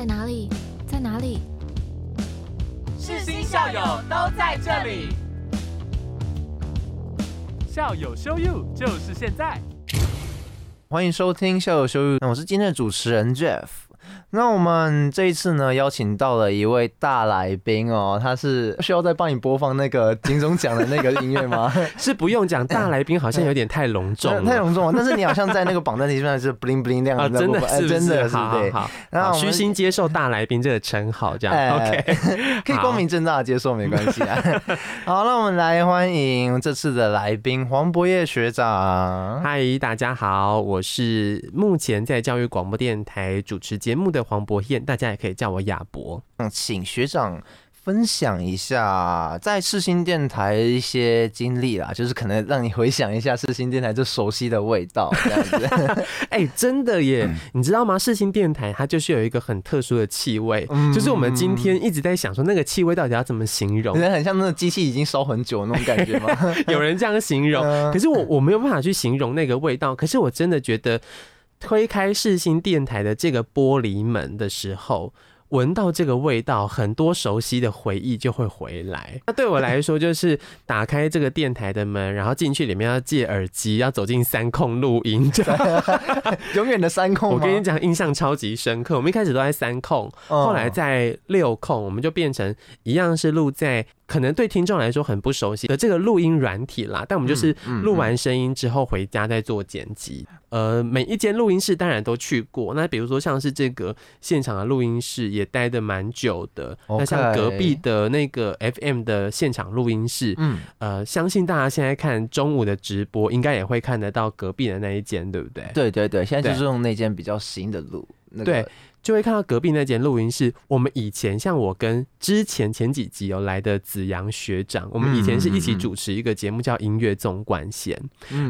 在哪里？在哪里？世新校友都在这里，校友 show you 就是现在。欢迎收听校友 show you，那我是今天的主持人 Jeff。那我们这一次呢，邀请到了一位大来宾哦，他是需要再帮你播放那个金钟奖的那个音乐吗？是不用讲，大来宾好像有点太隆重了，太隆重了。但是你好像在那个榜单里面是 bling bling 亮啊，真的是真的是对。好，然后虚心接受大来宾这个称号，这样 OK，可以光明正大的接受，没关系啊。好，那我们来欢迎这次的来宾黄博业学长。嗨，大家好，我是目前在教育广播电台主持节目的黄博彦，大家也可以叫我亚博。嗯，请学长分享一下在世新电台一些经历啦，就是可能让你回想一下世新电台这熟悉的味道 这样子。哎，真的耶，你知道吗？世新电台它就是有一个很特殊的气味，就是我们今天一直在想说那个气味到底要怎么形容？很像那个机器已经烧很久那种感觉吗？有人这样形容，可是我我没有办法去形容那个味道。可是我真的觉得。推开世新电台的这个玻璃门的时候，闻到这个味道，很多熟悉的回忆就会回来。那对我来说，就是打开这个电台的门，然后进去里面要借耳机，要走进三控录音，永远的三控。我跟你讲，印象超级深刻。我们一开始都在三控，后来在六控，我们就变成一样是录在。可能对听众来说很不熟悉的这个录音软体啦，但我们就是录完声音之后回家再做剪辑。呃，每一间录音室当然都去过，那比如说像是这个现场的录音室也待的蛮久的。那像隔壁的那个 FM 的现场录音室，嗯，呃，相信大家现在看中午的直播，应该也会看得到隔壁的那一间，对不对？对对对，现在就是用那间比较新的录。对。就会看到隔壁那间录音室。我们以前像我跟之前前几集有来的子阳学长，我们以前是一起主持一个节目叫《音乐纵贯线》。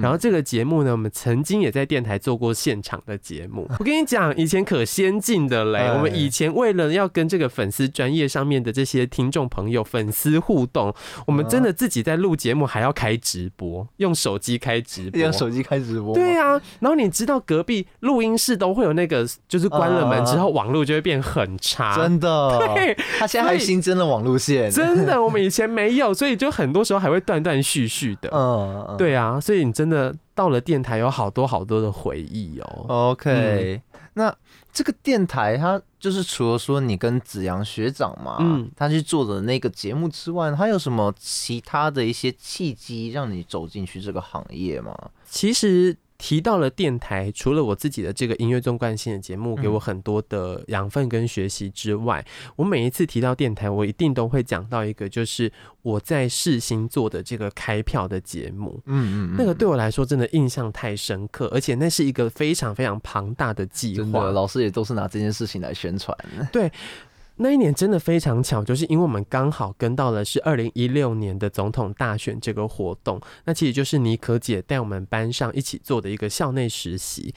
然后这个节目呢，我们曾经也在电台做过现场的节目。我跟你讲，以前可先进的嘞。我们以前为了要跟这个粉丝专业上面的这些听众朋友、粉丝互动，我们真的自己在录节目，还要开直播，用手机开直播，用手机开直播。对啊，然后你知道隔壁录音室都会有那个，就是关了门之后。然后网络就会变很差，真的。对，他现在还新增了网路线，真的，我们以前没有，所以就很多时候还会断断续续的。嗯，对啊，所以你真的到了电台，有好多好多的回忆哦。OK，那这个电台，它就是除了说你跟子阳学长嘛，嗯，他去做的那个节目之外，他有什么其他的一些契机让你走进去这个行业吗？其实。提到了电台，除了我自己的这个音乐纵贯性的节目给我很多的养分跟学习之外，我每一次提到电台，我一定都会讲到一个，就是我在试新做的这个开票的节目。嗯嗯，那个对我来说真的印象太深刻，而且那是一个非常非常庞大的计划。老师也都是拿这件事情来宣传。对。那一年真的非常巧，就是因为我们刚好跟到了是二零一六年的总统大选这个活动，那其实就是妮可姐带我们班上一起做的一个校内实习。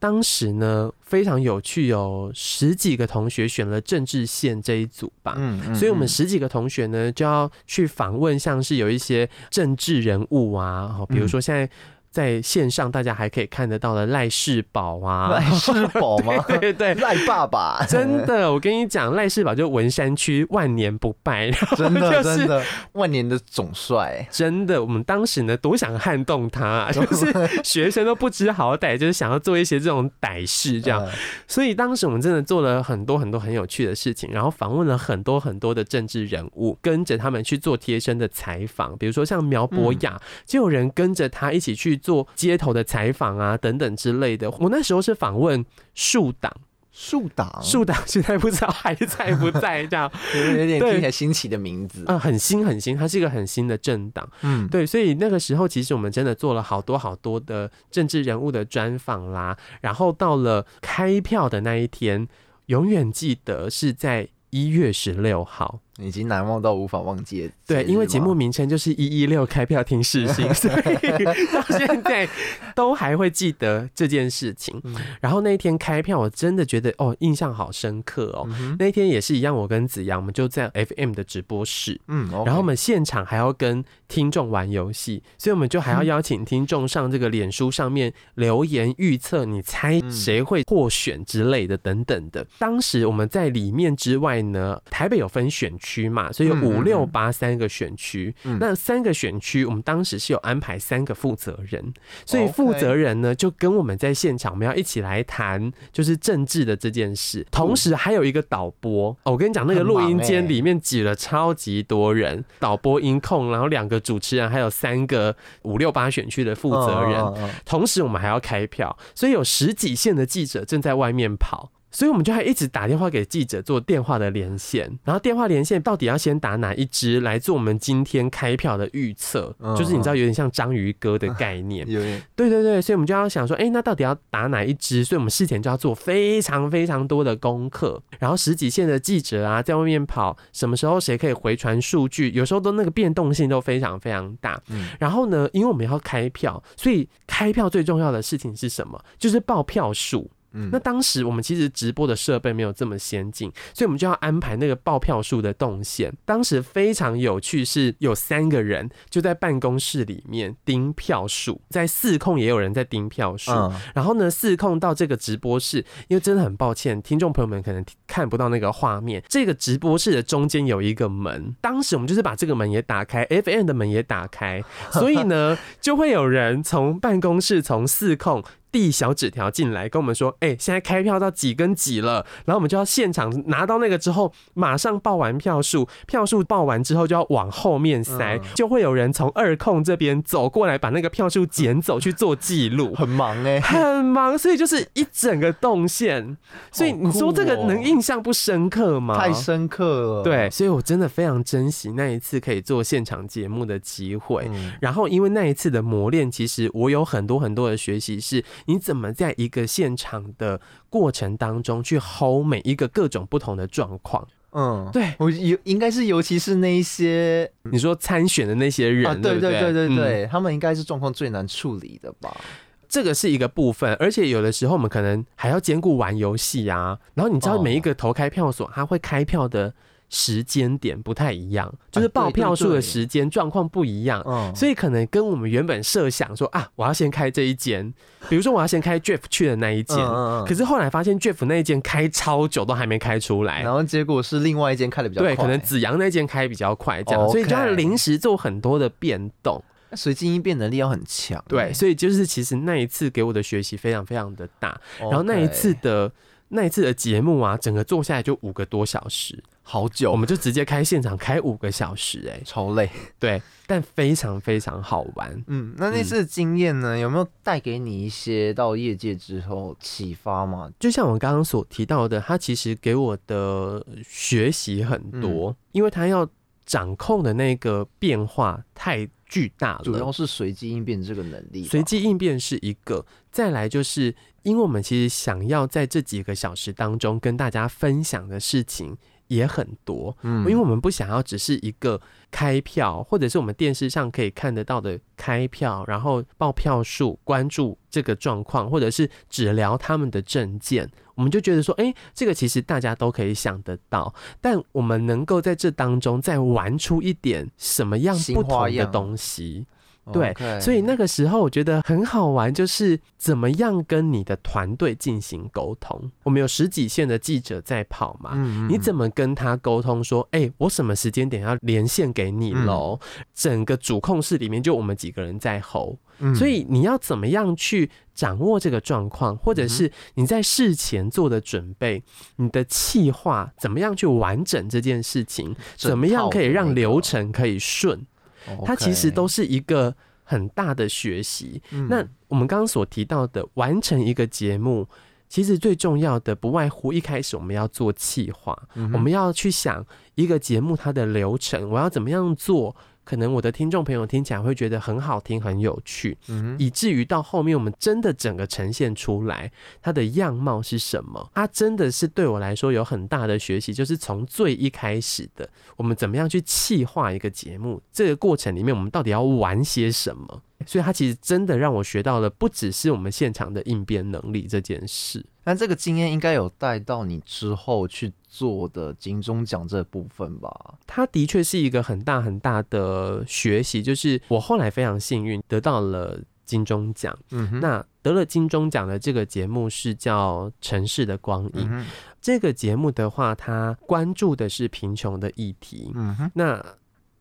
当时呢非常有趣，有十几个同学选了政治线这一组吧，嗯，所以我们十几个同学呢就要去访问，像是有一些政治人物啊，比如说现在。在线上，大家还可以看得到的赖世宝啊，赖世宝吗？对对，赖爸爸，真的，我跟你讲，赖世宝就文山区万年不败，真的真的。万年的总帅，真的，我们当时呢多想撼动他，就是学生都不知好歹，就是想要做一些这种歹事，这样，所以当时我们真的做了很多很多很有趣的事情，然后访问了很多很多的政治人物，跟着他们去做贴身的采访，比如说像苗博雅，就有人跟着他一起去。做街头的采访啊，等等之类的。我那时候是访问树党，树党，树党现在不知道还在不在，这样 有点听起来新奇的名字啊，很新很新，它是一个很新的政党。嗯，对，所以那个时候其实我们真的做了好多好多的政治人物的专访啦。然后到了开票的那一天，永远记得是在一月十六号。已经难忘到无法忘记。对，因为节目名称就是一一六开票听世新，所以到现在都还会记得这件事情。然后那一天开票，我真的觉得哦，印象好深刻哦。那一天也是一样，我跟子阳，我们就在 FM 的直播室，嗯，然后我们现场还要跟听众玩游戏，所以我们就还要邀请听众上这个脸书上面留言预测，你猜谁会获选之类的等等的。当时我们在里面之外呢，台北有分选。区嘛，所以有五六八三个选区，那三个选区，我们当时是有安排三个负责人，所以负责人呢就跟我们在现场，我们要一起来谈就是政治的这件事，同时还有一个导播，我跟你讲，那个录音间里面挤了超级多人，导播音控，然后两个主持人，还有三个五六八选区的负责人，同时我们还要开票，所以有十几线的记者正在外面跑。所以我们就还一直打电话给记者做电话的连线，然后电话连线到底要先打哪一支来做我们今天开票的预测，就是你知道有点像章鱼哥的概念，对对对，所以我们就要想说，哎，那到底要打哪一支？所以我们事前就要做非常非常多的功课，然后十几线的记者啊在外面跑，什么时候谁可以回传数据，有时候都那个变动性都非常非常大。然后呢，因为我们要开票，所以开票最重要的事情是什么？就是报票数。那当时我们其实直播的设备没有这么先进，所以我们就要安排那个报票数的动线。当时非常有趣，是有三个人就在办公室里面盯票数，在四控也有人在盯票数。然后呢，四控到这个直播室，因为真的很抱歉，听众朋友们可能看不到那个画面。这个直播室的中间有一个门，当时我们就是把这个门也打开，FM 的门也打开，所以呢，就会有人从办公室从四控。递小纸条进来跟我们说，哎，现在开票到几跟几了，然后我们就要现场拿到那个之后，马上报完票数，票数报完之后就要往后面塞，就会有人从二控这边走过来把那个票数捡走去做记录，很忙哎，很忙，所以就是一整个动线，所以你说这个能印象不深刻吗？太深刻了，对，所以我真的非常珍惜那一次可以做现场节目的机会，然后因为那一次的磨练，其实我有很多很多的学习是。你怎么在一个现场的过程当中去 hold 每一个各种不同的状况？嗯，对我尤应该是尤其是那一些你说参选的那些人，对对对对对，他们应该是状况最难处理的吧？这个是一个部分，而且有的时候我们可能还要兼顾玩游戏啊。然后你知道每一个投开票所，他会开票的。时间点不太一样，就是报票数的时间状况不一样，所以可能跟我们原本设想说啊，我要先开这一间，比如说我要先开 Jeff 去的那一间，可是后来发现 Jeff 那一间开超久都还没开出来，然后结果是另外一间开的比较快，对，可能子阳那间开比较快，这样，所以就要临时做很多的变动，随机应变能力要很强，对，所以就是其实那一次给我的学习非常非常的大，然后那一次的那一次的节目啊，整个做下来就五个多小时。好久，我们就直接开现场开五个小时，哎，超累，对，但非常非常好玩。嗯，那那次经验呢，有没有带给你一些到业界之后启发吗？就像我刚刚所提到的，他其实给我的学习很多，因为他要掌控的那个变化太巨大了，主要是随机应变这个能力。随机应变是一个，再来就是因为我们其实想要在这几个小时当中跟大家分享的事情。也很多，嗯，因为我们不想要只是一个开票，或者是我们电视上可以看得到的开票，然后报票数，关注这个状况，或者是只聊他们的证件，我们就觉得说，哎，这个其实大家都可以想得到，但我们能够在这当中再玩出一点什么样不同的东西。对，所以那个时候我觉得很好玩，就是怎么样跟你的团队进行沟通。我们有十几线的记者在跑嘛，你怎么跟他沟通说，哎，我什么时间点要连线给你喽？整个主控室里面就我们几个人在吼，所以你要怎么样去掌握这个状况，或者是你在事前做的准备，你的计划怎么样去完整这件事情，怎么样可以让流程可以顺？它其实都是一个很大的学习。那我们刚刚所提到的完成一个节目，其实最重要的不外乎一开始我们要做企划，我们要去想一个节目它的流程，我要怎么样做可能我的听众朋友听起来会觉得很好听、很有趣，嗯，以至于到后面我们真的整个呈现出来，它的样貌是什么？它真的是对我来说有很大的学习，就是从最一开始的，我们怎么样去气化一个节目，这个过程里面我们到底要玩些什么？所以，它其实真的让我学到了，不只是我们现场的应变能力这件事。那这个经验应该有带到你之后去做的金钟奖这部分吧？它的确是一个很大很大的学习，就是我后来非常幸运得到了金钟奖。嗯，那得了金钟奖的这个节目是叫《城市的光影》。这个节目的话，它关注的是贫穷的议题。嗯哼，那。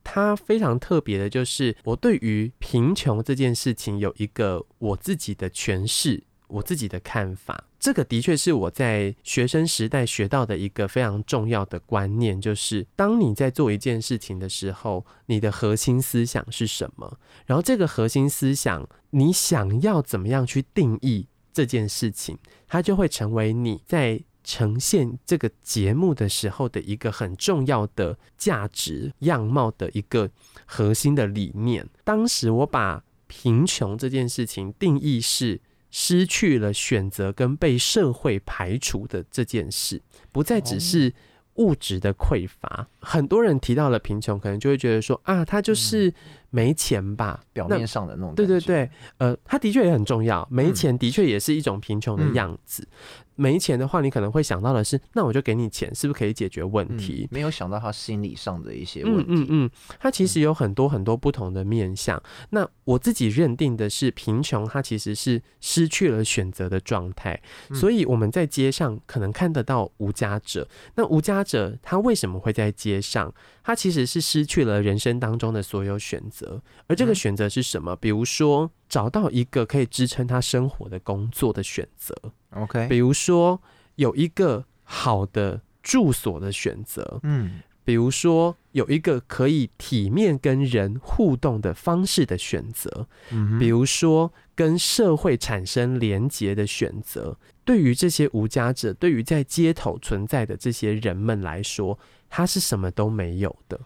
它非常特别的，就是我对于贫穷这件事情有一个我自己的诠释，我自己的看法。这个的确是我在学生时代学到的一个非常重要的观念，就是当你在做一件事情的时候，你的核心思想是什么？然后这个核心思想，你想要怎么样去定义这件事情，它就会成为你在。呈现这个节目的时候的一个很重要的价值样貌的一个核心的理念。当时我把贫穷这件事情定义是失去了选择跟被社会排除的这件事，不再只是物质的匮乏。很多人提到了贫穷，可能就会觉得说啊，他就是没钱吧，表面上的那种。对对对，呃，他的确也很重要，没钱的确也是一种贫穷的样子。没钱的话，你可能会想到的是，那我就给你钱，是不是可以解决问题？没有想到他心理上的一些问题。嗯嗯嗯，他其实有很多很多不同的面相。那我自己认定的是，贫穷它其实是失去了选择的状态。所以我们在街上可能看得到无家者。那无家者他为什么会在街上？他其实是失去了人生当中的所有选择。而这个选择是什么？比如说。找到一个可以支撑他生活的工作的选择，OK，比如说有一个好的住所的选择，嗯，比如说有一个可以体面跟人互动的方式的选择，嗯，比如说跟社会产生连结的选择。对于这些无家者，对于在街头存在的这些人们来说，他是什么都没有的，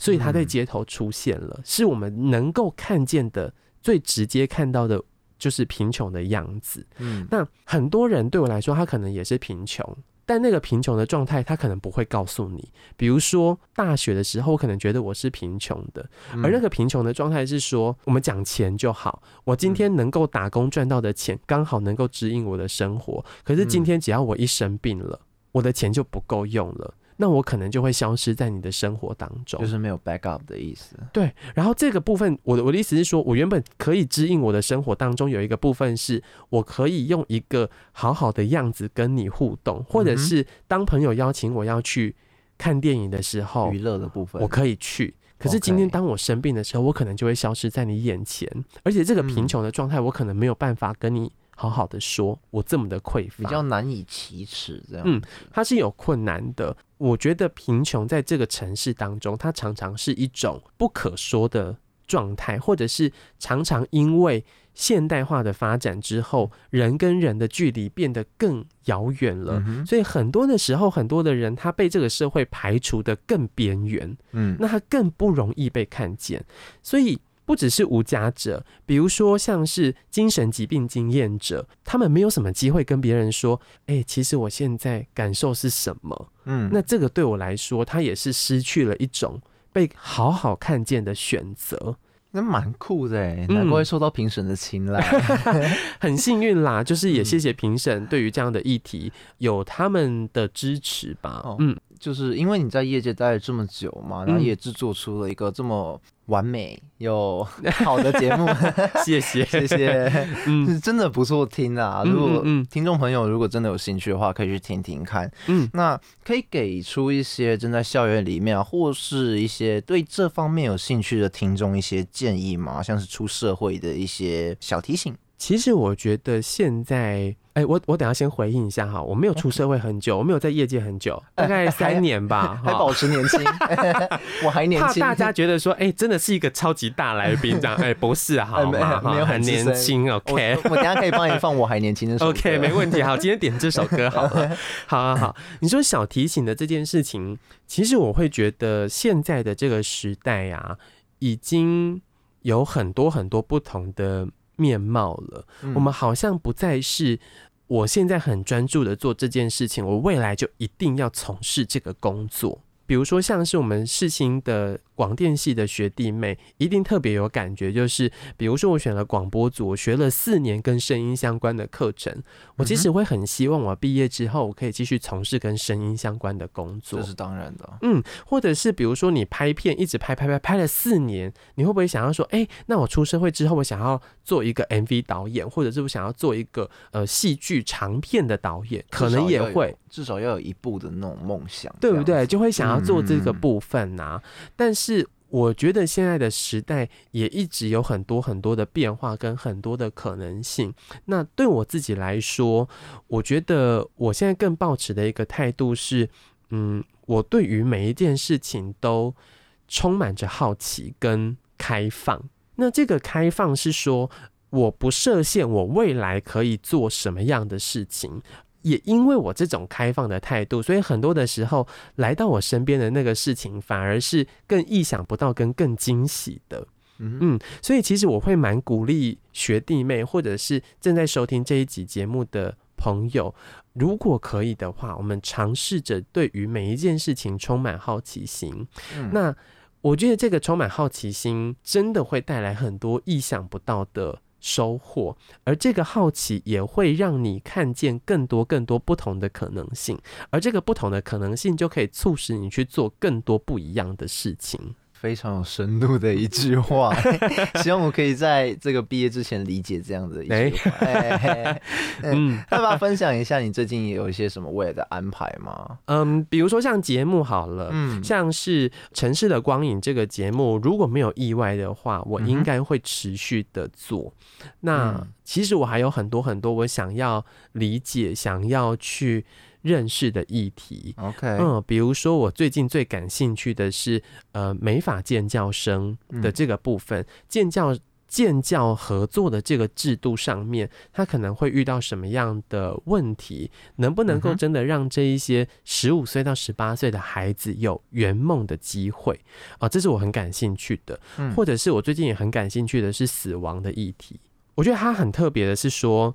所以他在街头出现了，是我们能够看见的。最直接看到的就是贫穷的样子。嗯，那很多人对我来说，他可能也是贫穷，但那个贫穷的状态，他可能不会告诉你。比如说大学的时候，我可能觉得我是贫穷的，而那个贫穷的状态是说，我们讲钱就好，我今天能够打工赚到的钱，刚好能够指引我的生活。可是今天只要我一生病了，我的钱就不够用了。那我可能就会消失在你的生活当中，就是没有 backup 的意思。对，然后这个部分，我的我的意思是说，我原本可以指引我的生活当中有一个部分，是我可以用一个好好的样子跟你互动，或者是当朋友邀请我要去看电影的时候，娱乐的部分，我可以去。可是今天当我生病的时候，我可能就会消失在你眼前，而且这个贫穷的状态，我可能没有办法跟你。好好的说，我这么的匮乏，比较难以启齿，这样。嗯，它是有困难的。我觉得贫穷在这个城市当中，它常常是一种不可说的状态，或者是常常因为现代化的发展之后，人跟人的距离变得更遥远了。所以很多的时候，很多的人他被这个社会排除的更边缘，嗯，那他更不容易被看见。所以。不只是无家者，比如说像是精神疾病经验者，他们没有什么机会跟别人说：“哎，其实我现在感受是什么？”嗯，那这个对我来说，他也是失去了一种被好好看见的选择。那蛮酷的哎，难怪会受到评审的青睐，很幸运啦。就是也谢谢评审对于这样的议题有他们的支持吧。嗯，就是因为你在业界待了这么久嘛，然后也制作出了一个这么。完美又 好的节目，谢谢谢谢，嗯，真的不错听啊。如果听众朋友如果真的有兴趣的话，可以去听听看。嗯，那可以给出一些正在校园里面，或是一些对这方面有兴趣的听众一些建议吗？像是出社会的一些小提醒。其实我觉得现在。哎，我我等下先回应一下哈，我没有出社会很久，我没有在业界很久，大概 三年吧，还保持年轻，我还年轻。怕大家觉得说，哎，真的是一个超级大来宾这样，哎，不是好吗？没有很年轻，OK。我等下可以帮你放我还年轻的首歌，OK，没问题。好，今天点这首歌好了，好好好。你说小提醒的这件事情，其实我会觉得现在的这个时代呀。已经有很多很多不同的面貌了。我们好像不再是我现在很专注的做这件事情，我未来就一定要从事这个工作。比如说，像是我们世新的。广电系的学弟妹一定特别有感觉，就是比如说我选了广播组，我学了四年跟声音相关的课程，我其实会很希望我毕业之后我可以继续从事跟声音相关的工作，这是当然的。嗯，或者是比如说你拍片一直拍拍拍拍了四年，你会不会想要说，哎，那我出社会之后我想要做一个 MV 导演，或者是我想要做一个呃戏剧长片的导演，可能也会至少要有一部的那种梦想，对不对？就会想要做这个部分呐，但是。是，我觉得现在的时代也一直有很多很多的变化跟很多的可能性。那对我自己来说，我觉得我现在更抱持的一个态度是，嗯，我对于每一件事情都充满着好奇跟开放。那这个开放是说，我不设限，我未来可以做什么样的事情。也因为我这种开放的态度，所以很多的时候来到我身边的那个事情，反而是更意想不到、跟更惊喜的。嗯，所以其实我会蛮鼓励学弟妹，或者是正在收听这一集节目的朋友，如果可以的话，我们尝试着对于每一件事情充满好奇心。那我觉得这个充满好奇心，真的会带来很多意想不到的。收获，而这个好奇也会让你看见更多更多不同的可能性，而这个不同的可能性就可以促使你去做更多不一样的事情。非常有深度的一句话，希望我可以在这个毕业之前理解这样的一句话。嗯，要不要分享一下你最近有一些什么未来的安排吗？嗯，比如说像节目好了，嗯，像是《城市的光影》这个节目，如果没有意外的话，我应该会持续的做。那其实我还有很多很多我想要理解、想要去。认识的议题，OK，嗯，比如说我最近最感兴趣的是，呃，美法建教生的这个部分，建教建教合作的这个制度上面，他可能会遇到什么样的问题？能不能够真的让这一些十五岁到十八岁的孩子有圆梦的机会？啊，这是我很感兴趣的，或者是我最近也很感兴趣的是死亡的议题。我觉得它很特别的是说，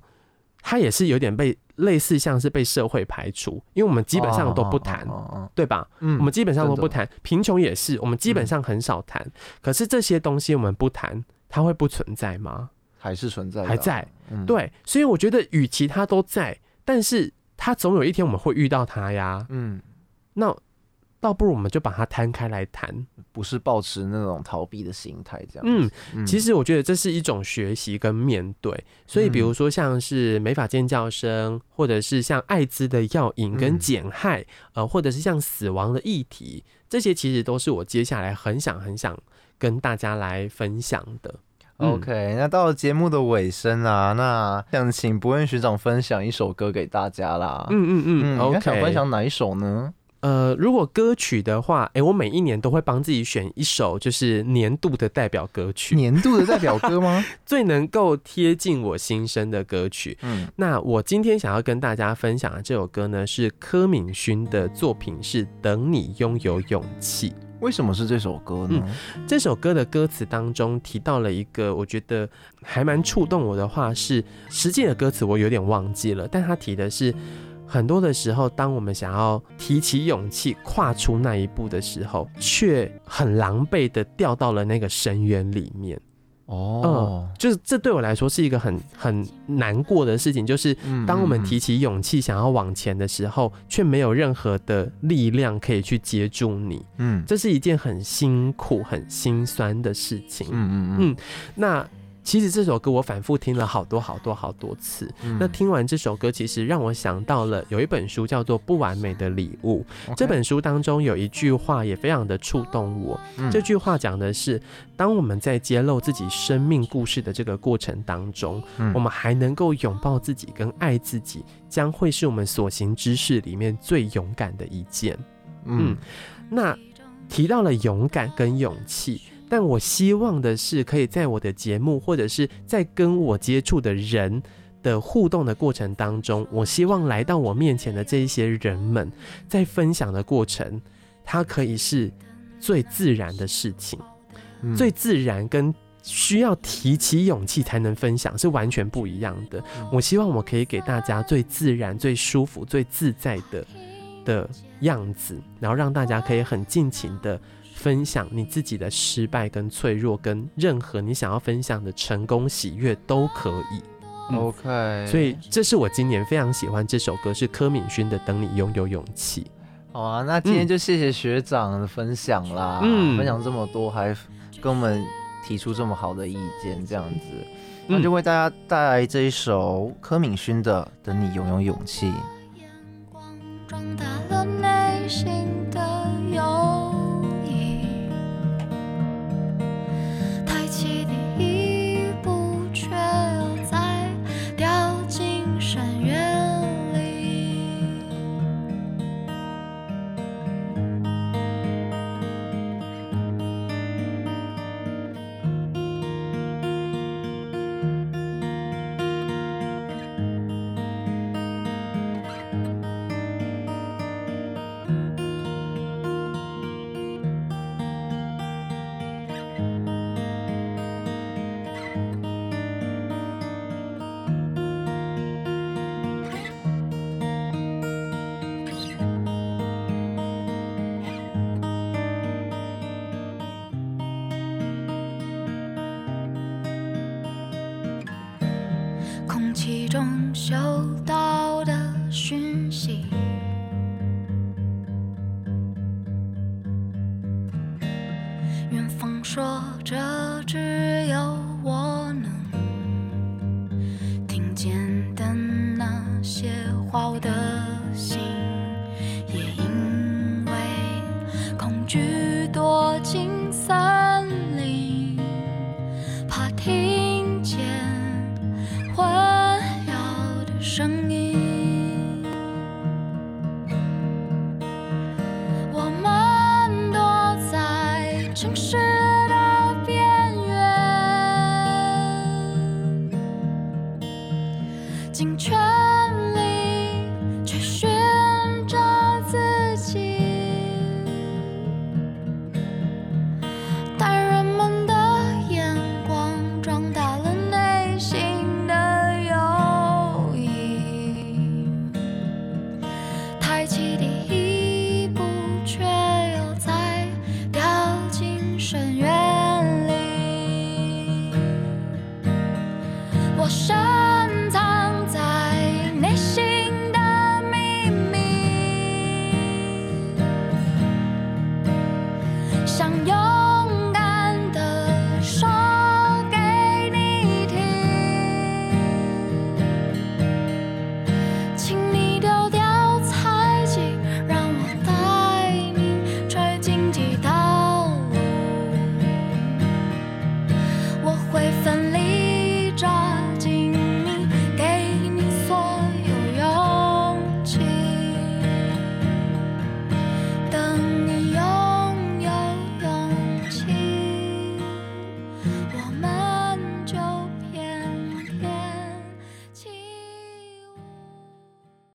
它也是有点被。类似像是被社会排除，因为我们基本上都不谈，对吧？嗯，我们基本上都不谈，贫穷也是，我们基本上很少谈。可是这些东西我们不谈，它会不存在吗？还是存在？还在。对，所以我觉得，与其它都在，但是它总有一天我们会遇到它呀。嗯，那。倒不如我们就把它摊开来谈，不是保持那种逃避的心态这样。嗯，其实我觉得这是一种学习跟面对。所以，比如说像是美法尖叫声，或者是像艾滋的药引跟减害，呃，或者是像死亡的议题，这些其实都是我接下来很想很想跟大家来分享的。OK，那到了节目的尾声啊，那想请博恩学长分享一首歌给大家啦。嗯嗯嗯，OK，想分享哪一首呢？呃，如果歌曲的话，哎，我每一年都会帮自己选一首，就是年度的代表歌曲。年度的代表歌吗？最能够贴近我心声的歌曲。嗯，那我今天想要跟大家分享的这首歌呢，是柯敏勋的作品，是《等你拥有勇气》。为什么是这首歌呢？这首歌的歌词当中提到了一个我觉得还蛮触动我的话，是实际的歌词我有点忘记了，但他提的是。很多的时候，当我们想要提起勇气跨出那一步的时候，却很狼狈的掉到了那个深渊里面。哦，就是这对我来说是一个很很难过的事情。就是当我们提起勇气想要往前的时候，却没有任何的力量可以去接住你。嗯，这是一件很辛苦、很心酸的事情。嗯嗯嗯，那。其实这首歌我反复听了好多好多好多次。那听完这首歌，其实让我想到了有一本书叫做《不完美的礼物》。这本书当中有一句话也非常的触动我。这句话讲的是：当我们在揭露自己生命故事的这个过程当中，我们还能够拥抱自己跟爱自己，将会是我们所行之事里面最勇敢的一件。嗯，那提到了勇敢跟勇气。但我希望的是，可以在我的节目，或者是在跟我接触的人的互动的过程当中，我希望来到我面前的这一些人们，在分享的过程，它可以是最自然的事情。最自然跟需要提起勇气才能分享是完全不一样的。我希望我可以给大家最自然、最舒服、最自在的的样子，然后让大家可以很尽情的分享你自己的失败跟脆弱，跟任何你想要分享的成功喜悦都可以。OK，所以这是我今年非常喜欢这首歌，是柯敏勋的《等你拥有勇气》。好啊，那今天就谢谢学长的分享啦，嗯分享这么多，还跟我们提出这么好的意见，这样子，那就为大家带来这一首柯敏勋的《等你拥有勇气》。起第一。